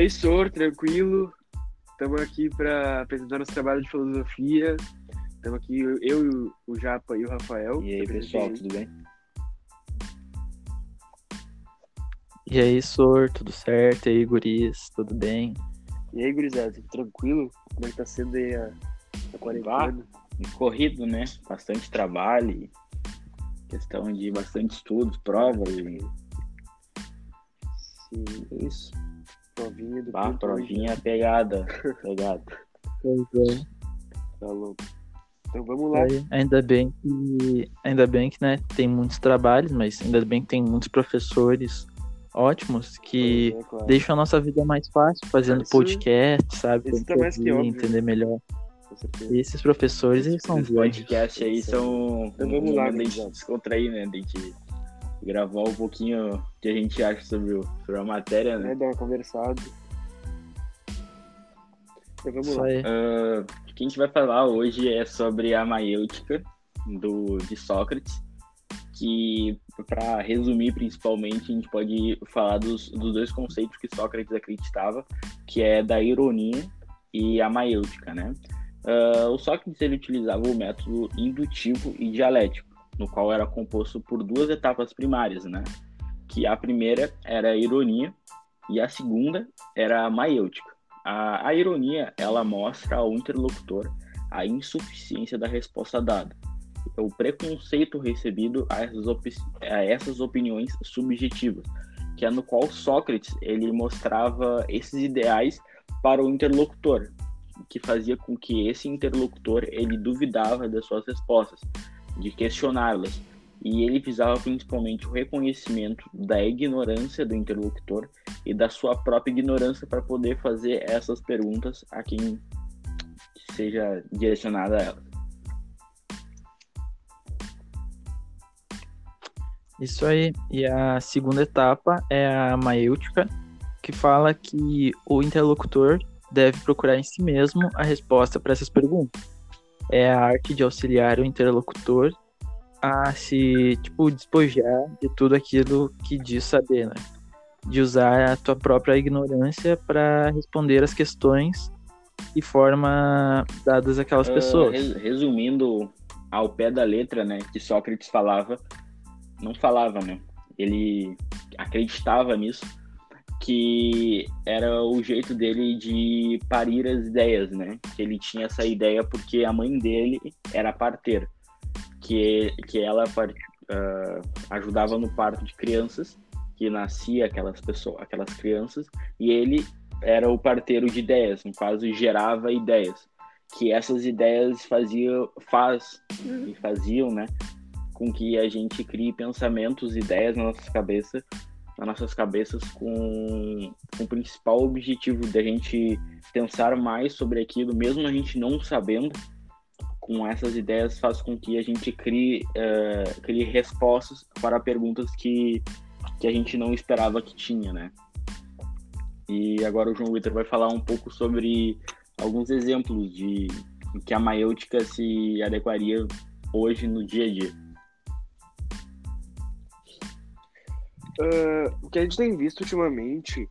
Oi, Sor, tranquilo? Estamos aqui para apresentar nosso trabalho de filosofia. Estamos aqui, eu, o Japa e o Rafael. E aí, pessoal, tudo bem? E aí, Sor, tudo certo? E aí, guris, tudo bem? E aí, gurizada, tudo tranquilo? Como é que tá sendo aí a, a quarentena? Corrido, né? Bastante trabalho, questão de bastante estudos, provas e... Sim, isso. Provinha do Ah, provinha pegada, pegada. Pois é. Tá louco. Então vamos lá. Aí, ainda bem que, ainda bem que, né, tem muitos trabalhos, mas ainda bem que tem muitos professores ótimos que é, claro. deixam a nossa vida mais fácil, fazendo Isso- podcast, sabe? isso tá mais que óbvio. entender melhor. Com certeza. E esses professores, eles são Esses podcasts aí são Então vamos lá, uma de descontrair, né? De gravar um pouquinho o que a gente acha sobre, o- sobre a matéria, né? Né, dar uma conversada. Então vamos Isso lá. aí. Ah, o que a gente vai falar hoje é sobre a maiêutica do, de Sócrates, que, para resumir principalmente, a gente pode falar dos, dos dois conceitos que Sócrates acreditava, que é da ironia e a maiêutica, né? Ah, o Sócrates ele utilizava o método indutivo e dialético, no qual era composto por duas etapas primárias, né? Que a primeira era a ironia e a segunda era a maiêutica. A, a ironia, ela mostra ao interlocutor a insuficiência da resposta dada, o preconceito recebido a essas, opi- a essas opiniões subjetivas, que é no qual Sócrates ele mostrava esses ideais para o interlocutor, que fazia com que esse interlocutor ele duvidava das suas respostas, de questioná-las, e ele visava principalmente o reconhecimento da ignorância do interlocutor e da sua própria ignorância para poder fazer essas perguntas a quem seja direcionada a ela. Isso aí. E a segunda etapa é a maêutica, que fala que o interlocutor deve procurar em si mesmo a resposta para essas perguntas. É a arte de auxiliar o interlocutor a se, tipo, despojar de tudo aquilo que diz saber, né? De usar a tua própria ignorância para responder as questões de forma dadas àquelas Ah, pessoas. res- resumindo ao pé da letra, né, que Sócrates falava, não falava, né? Ele acreditava nisso, que era o jeito dele de parir as ideias, né? Que ele tinha essa ideia porque a mãe dele era parteira, que que ela ah, ajudava no parto de crianças, que nascia aquelas pessoas, aquelas crianças, e ele era o parteiro de ideias, no caso gerava ideias que essas ideias faziam, faz e faziam, né, com que a gente crie pensamentos, ideias na nossa cabeça, nas nossas cabeças com, com o principal objetivo da gente pensar mais sobre aquilo, mesmo a gente não sabendo, com essas ideias faz com que a gente crie, eh, crie respostas para perguntas que, que a gente não esperava que tinha, né? E agora o João Vitor vai falar um pouco sobre alguns exemplos de que a maiêutica se adequaria hoje no dia a dia. Ah, o que a gente tem visto ultimamente,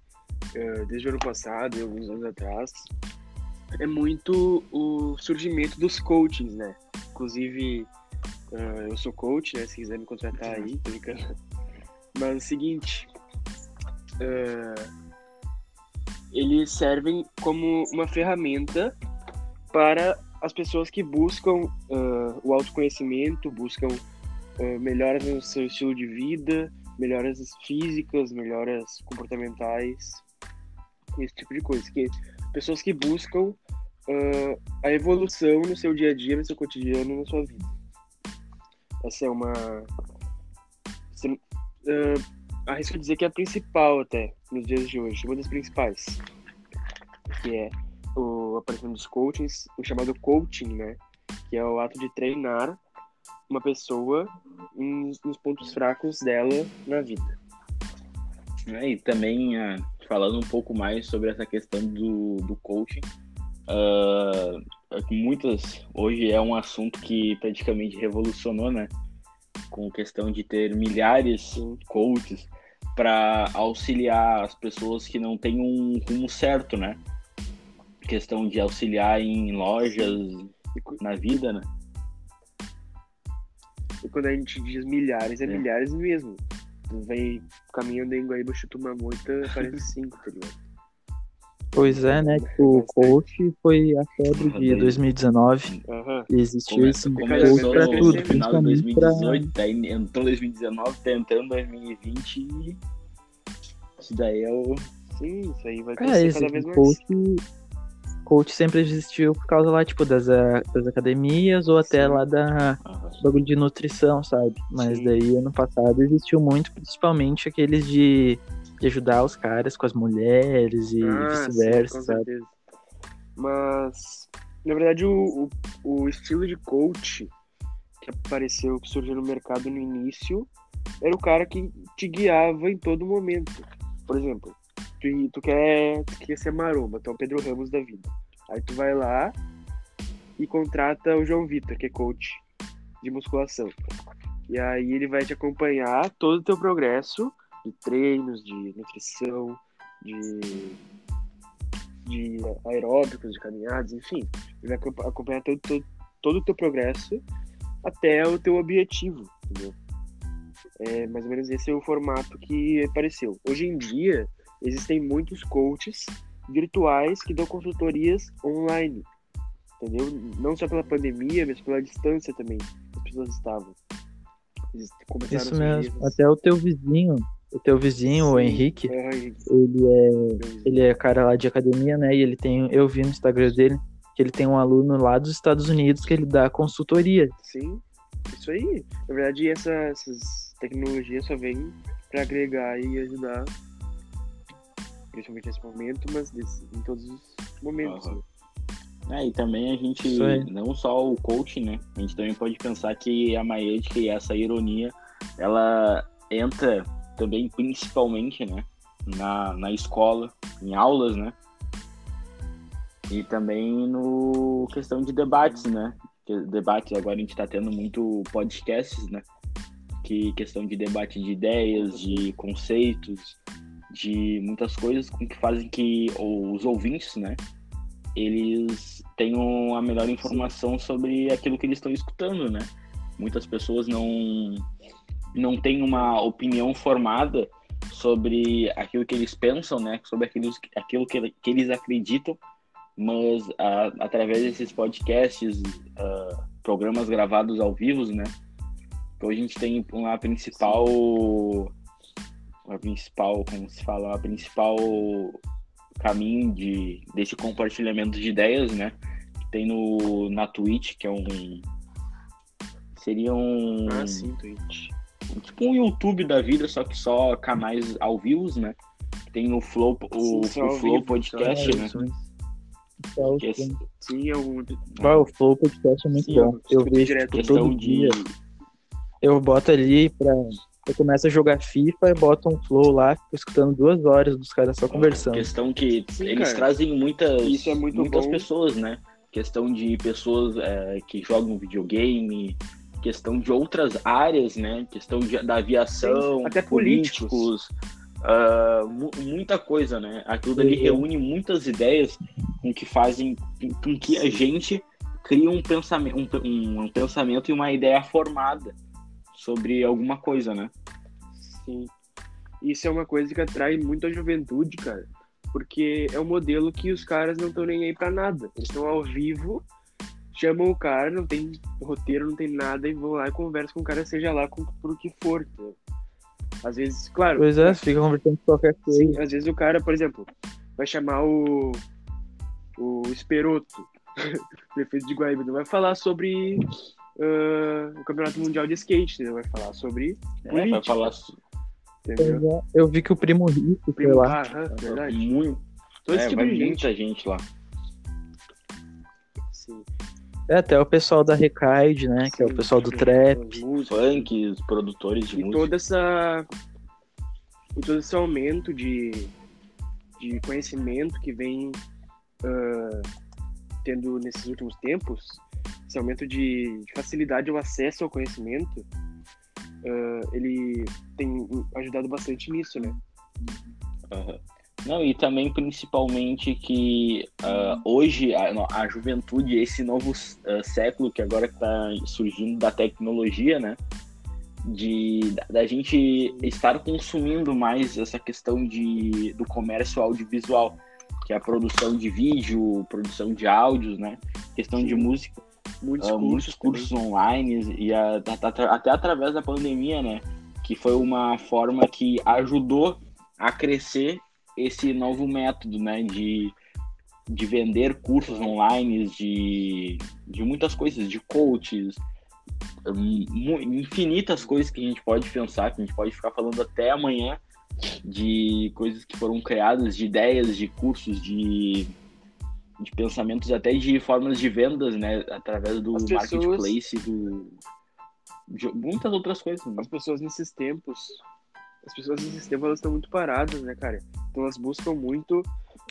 ah, desde o ano passado e alguns anos atrás, é muito o surgimento dos coachings, né? Inclusive, ah, eu sou coach, né? Se quiser me contratar aí, tô brincando. Mas é o seguinte, ah, eles servem como uma ferramenta para as pessoas que buscam ah, o autoconhecimento, buscam ah, melhoras no seu estilo de vida, melhoras físicas, melhoras comportamentais, esse tipo de coisa. Que pessoas que buscam ah, a evolução no seu dia a dia, no seu cotidiano, na sua vida. Essa é uma. se- ah, arrisco dizer que é a principal até nos dias de hoje, uma das principais. Que é o aparecimento dos coachings, o chamado coaching, né? Que é o ato de treinar uma pessoa nos pontos fracos dela na vida. É, e também, ah, falando um pouco mais sobre essa questão do, do coaching, que muitas, hoje é um assunto que praticamente revolucionou, né? Com questão de ter milhares de coaches, para auxiliar as pessoas que não têm um rumo certo, né? Questão de auxiliar em lojas, na vida, né? E quando a gente diz milhares, é, É. milhares mesmo. Tu vem caminhando em Guaíba, chuta uma moita, aparece cinco, tá ligado? Pois é, né? Tipo, o coach foi a febre de 2019. Aham. E existiu esse coach pra tudo, no final de principalmente pra... 2018, daí entrou 2019, tá entrando 2020 e isso daí é o. Sim, isso aí vai É, crescer esse cada vez mais. coach, coach sempre existiu por causa lá, tipo, das, a- das academias ou até Sim. lá da Aham. bagulho de nutrição, sabe? Mas Sim. daí ano passado existiu muito, principalmente aqueles de, de ajudar os caras com as mulheres e Ah, vice-versa, sabe? Mas, na verdade, o, o, o estilo de coach que apareceu, que surgiu no mercado no início, era o cara que te guiava em todo momento. Por exemplo, tu, tu quer, tu quer ser maromba, tu é o Pedro Ramos da vida. Aí tu vai lá e contrata o João Vitor, que é coach de musculação. E aí ele vai te acompanhar todo o teu progresso de treinos, de nutrição, de de aeróbicos, de caminhadas, enfim. Ele vai acompa- acompanhar todo, todo, todo o teu progresso até o teu objetivo, entendeu? É, mais ou menos esse é o formato que apareceu. Hoje em dia, existem muitos coaches virtuais que dão consultorias online, entendeu? Não só pela pandemia, mas pela distância também as pessoas estavam. Isso mesmo. Até o teu vizinho, o teu vizinho, o Sim, Henrique, é, Henrique, ele é ele é cara lá de academia, né? E ele tem, eu vi no Instagram dele que ele tem um aluno lá dos Estados Unidos que ele dá consultoria. Sim, isso aí. Na verdade, essa- essas tecnologias só vêm para agregar e ajudar, principalmente nesse momento, mas desse- em todos os momentos. Aham. né? É, e também a gente, não só o coaching, né? A gente também pode pensar que a maética e essa ironia, ela entra também principalmente, né? Na, na escola, em aulas, né? E também no questão de debates, né? Que Debates, agora a gente tá tendo muito podcasts, né? Que questão de debate de ideias, de conceitos, de muitas coisas que fazem que os ouvintes, né? eles tenham a melhor informação sobre aquilo que eles estão escutando, né? Muitas pessoas não não têm uma opinião formada sobre aquilo que eles pensam, né? Sobre aquilo, aquilo que, que eles acreditam, mas a- através desses podcasts, ah, programas gravados ao vivo, né? Então a gente tem uma principal, a principal, como se fala, a principal caminho de desse compartilhamento de ideias, né? Que tem no na Twitch, que é um seria um Ah, sim, Twitch. tipo um YouTube da vida, só que só canais ao vivo, né? Tem o Flow, o, Sim, o Flow Podcast, É, né? o Que é. Sim, é um. Ah, o Flow Podcast é muito Sim, bom. Eu escuto vejo direto. tipo, todo de dia. Eu boto ali pra. Eu começo a jogar FIFA e boto um Flow lá, fico escutando duas horas dos caras só conversando. questão que Sim, eles cara. trazem muitas Isso é muito muitas bom. pessoas, né? Questão de pessoas é, que jogam videogame, questão de outras áreas, né? Questão de- da aviação, Sim, até políticos. políticos, mu- muita coisa, né? Aquilo dali reúne muitas ideias com que fazem com que a gente crie um pensamento, um, pe- um- um pensamento e uma ideia formada sobre alguma coisa, né? Sim. Isso é uma coisa que atrai muito a juventude, cara. Porque é um modelo que os caras não estão nem aí pra nada. Eles estão ao vivo, chamam o cara, não tem roteiro, não tem nada, e vão lá e conversam com o cara, seja lá com, por o que for. entendeu? Às vezes, claro, Pois é, fica conversando com qualquer coisa. sim, às vezes o cara, por exemplo, vai chamar o, o Esperoto, prefeito de Guaíba, não vai falar sobre ah, o Campeonato Mundial de Skate, entendeu? vai falar sobre É, vai Política. falar entendeu? Pois é, Eu vi que o primo rico foi Primo, lá. ah, verdade. muito, Todo esse é, tipo vai de gente. muita gente lá. Sim. É, até o pessoal da Recaide, né? Que é o Sim, pessoal do sim, trap. Funk, os produtores de E música. toda essa. E todo esse aumento de, de conhecimento que vem ah, tendo nesses últimos tempos, esse aumento de, de facilidade ao acesso ao conhecimento, uh, ele tem ajudado bastante nisso, né? Uhum. Não, e também principalmente que uh, hoje a, a, juventude, esse novo uh, século que agora está surgindo da tecnologia, né? De da, gente estar consumindo mais essa questão de, do comércio audiovisual, que é a produção de vídeo, produção de áudios, né? Questão Sim. de música. Muitos, uh, cursos, muitos cursos online e a, até através da pandemia, né? Que foi uma forma que ajudou a crescer esse novo método, né, de, de vender cursos online, de, de muitas coisas, de coaches, infinitas coisas que a gente pode pensar, que a gente pode ficar falando até amanhã, de coisas que foram criadas, de ideias, de cursos, de, de pensamentos, até de formas de vendas, né, através do pessoas... marketplace, do, de muitas outras coisas. Né? As pessoas nesses tempos as pessoas nesses tempos elas estão muito paradas, né, cara? Então elas buscam muito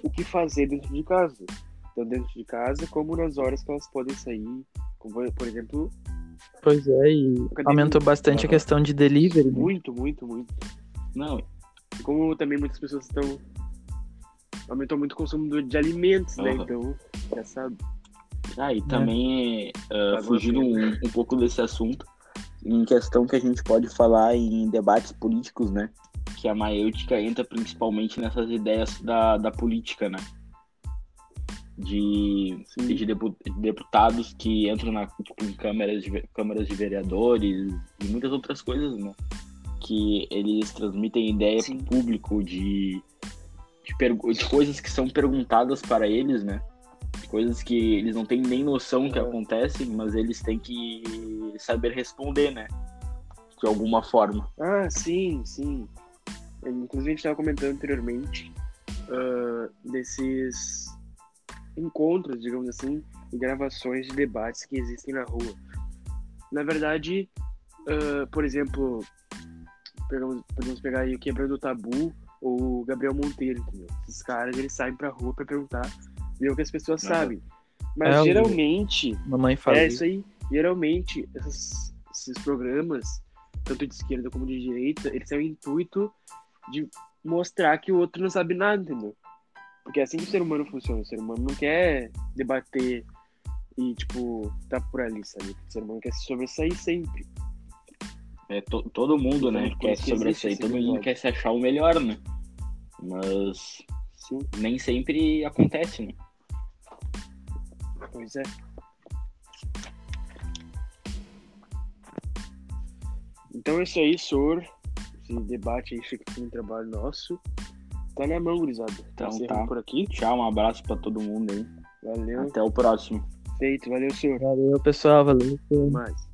o que fazer dentro de casa. Então dentro de casa, como nas horas que elas podem sair, como por exemplo. Pois é, e aumentou bastante a questão de delivery. Né? Muito, muito, muito. Não. Como também muitas pessoas estão. Aumentou muito o consumo de alimentos, uhum. né? Então, já sabe. Ah, e também, uh, fugindo um, um pouco desse assunto, em questão que a gente pode falar em debates políticos, né? Que a maêutica entra principalmente nessas ideias da, da política, né? De, de deputados que entram na, tipo, em câmaras de, câmaras de vereadores e muitas outras coisas, né? Que eles transmitem ideia para o público de, de, de coisas que são perguntadas para eles, né? coisas que eles não têm nem noção que é. acontecem, mas eles têm que saber responder, né? De alguma forma. Ah, sim, sim. Inclusive a gente estava comentando anteriormente uh, desses encontros, digamos assim, e gravações de debates que existem na rua. Na verdade, uh, por exemplo, pegamos, podemos pegar aí o Quebrando o Tabu o Gabriel Monteiro, entendeu? Esses caras, eles saem pra rua para perguntar ver o que as pessoas uhum. sabem. Mas é, geralmente. Mamãe fala. É isso aí. Geralmente, esses, esses programas, tanto de esquerda como de direita, eles têm o intuito de mostrar que o outro não sabe nada, entendeu? Porque é assim que o ser humano funciona. O ser humano não quer debater e, tipo, tá por ali, sabe? O ser humano quer se sobressair sempre. É, to, todo mundo, né, quer se sobressair, todo mundo quer se achar o melhor, né? Mas Sim. nem sempre acontece, né? Pois é. Então é isso aí, Sor. Esse debate aí fica com um trabalho nosso. Tá na mão, gurizada. Então tá. por aqui. Tchau, um abraço pra todo mundo aí. Valeu. Até o próximo. Feito, valeu, senhor. Valeu, pessoal. Valeu. Senhor. Mais.